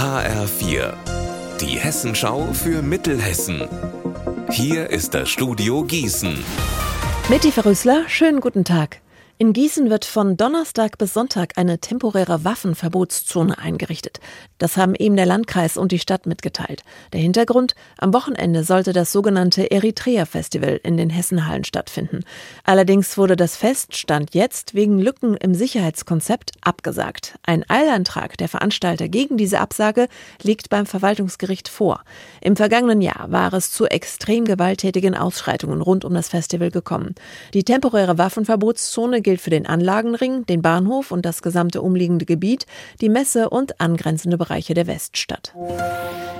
HR4, die Hessenschau für Mittelhessen. Hier ist das Studio Gießen. Mitty Verrüßler, schönen guten Tag. In Gießen wird von Donnerstag bis Sonntag eine temporäre Waffenverbotszone eingerichtet. Das haben eben der Landkreis und die Stadt mitgeteilt. Der Hintergrund? Am Wochenende sollte das sogenannte Eritrea-Festival in den Hessenhallen stattfinden. Allerdings wurde das Fest, stand jetzt, wegen Lücken im Sicherheitskonzept abgesagt. Ein Eilantrag der Veranstalter gegen diese Absage liegt beim Verwaltungsgericht vor. Im vergangenen Jahr war es zu extrem gewalttätigen Ausschreitungen rund um das Festival gekommen. Die temporäre Waffenverbotszone gilt für den Anlagenring, den Bahnhof und das gesamte umliegende Gebiet, die Messe und angrenzende Bereiche der Weststadt.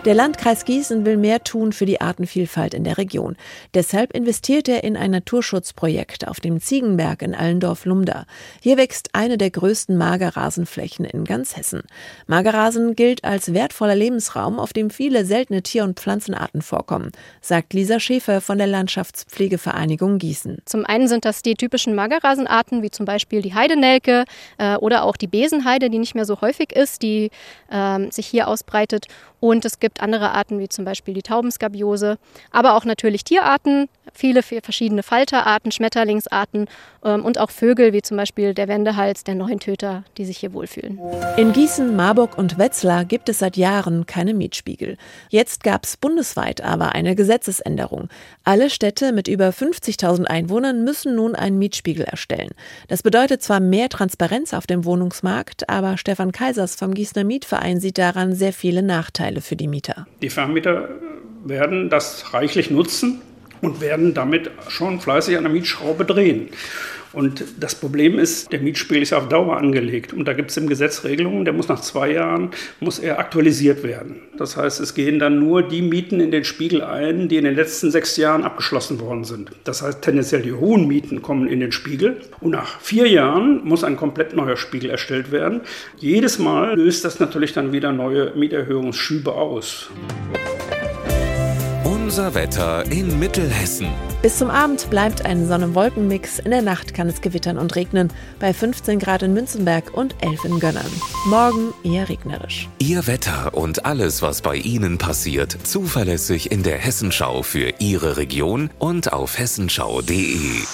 Der Landkreis Gießen will mehr tun für die Artenvielfalt in der Region. Deshalb investiert er in ein Naturschutzprojekt auf dem Ziegenberg in Allendorf-Lumda. Hier wächst eine der größten Magerrasenflächen in ganz Hessen. Magerrasen gilt als wertvoller Lebensraum, auf dem viele seltene Tier- und Pflanzenarten vorkommen, sagt Lisa Schäfer von der Landschaftspflegevereinigung Gießen. Zum einen sind das die typischen Magerrasenarten, wie zum Beispiel die Heidenelke äh, oder auch die Besenheide, die nicht mehr so häufig ist, die äh, sich hier ausbreitet. Und es gibt andere Arten, wie zum Beispiel die Taubenskabiose, aber auch natürlich Tierarten, viele verschiedene Falterarten, Schmetterlingsarten ähm, und auch Vögel, wie zum Beispiel der Wendehals, der Neuntöter, die sich hier wohlfühlen. In Gießen, Marburg und Wetzlar gibt es seit Jahren keine Mietspiegel. Jetzt gab es bundesweit aber eine Gesetzesänderung. Alle Städte mit über 50.000 Einwohnern müssen nun einen Mietspiegel erstellen. Das bedeutet zwar mehr Transparenz auf dem Wohnungsmarkt, aber Stefan Kaisers vom Gießener Mietverein sieht daran sehr viele Nachteile für die Mieter. Die Vermieter werden das reichlich nutzen und werden damit schon fleißig an der Mietschraube drehen. Und das Problem ist, der Mietspiegel ist auf Dauer angelegt. Und da gibt es im Gesetz Regelungen, der muss nach zwei Jahren, muss er aktualisiert werden. Das heißt, es gehen dann nur die Mieten in den Spiegel ein, die in den letzten sechs Jahren abgeschlossen worden sind. Das heißt, tendenziell die hohen Mieten kommen in den Spiegel. Und nach vier Jahren muss ein komplett neuer Spiegel erstellt werden. Jedes Mal löst das natürlich dann wieder neue Mieterhöhungsschübe aus. Unser Wetter in Mittelhessen. Bis zum Abend bleibt ein Sonne-Wolken-Mix. In der Nacht kann es gewittern und regnen. Bei 15 Grad in Münzenberg und 11 in Gönnern. Morgen eher regnerisch. Ihr Wetter und alles, was bei Ihnen passiert, zuverlässig in der Hessenschau für Ihre Region und auf hessenschau.de.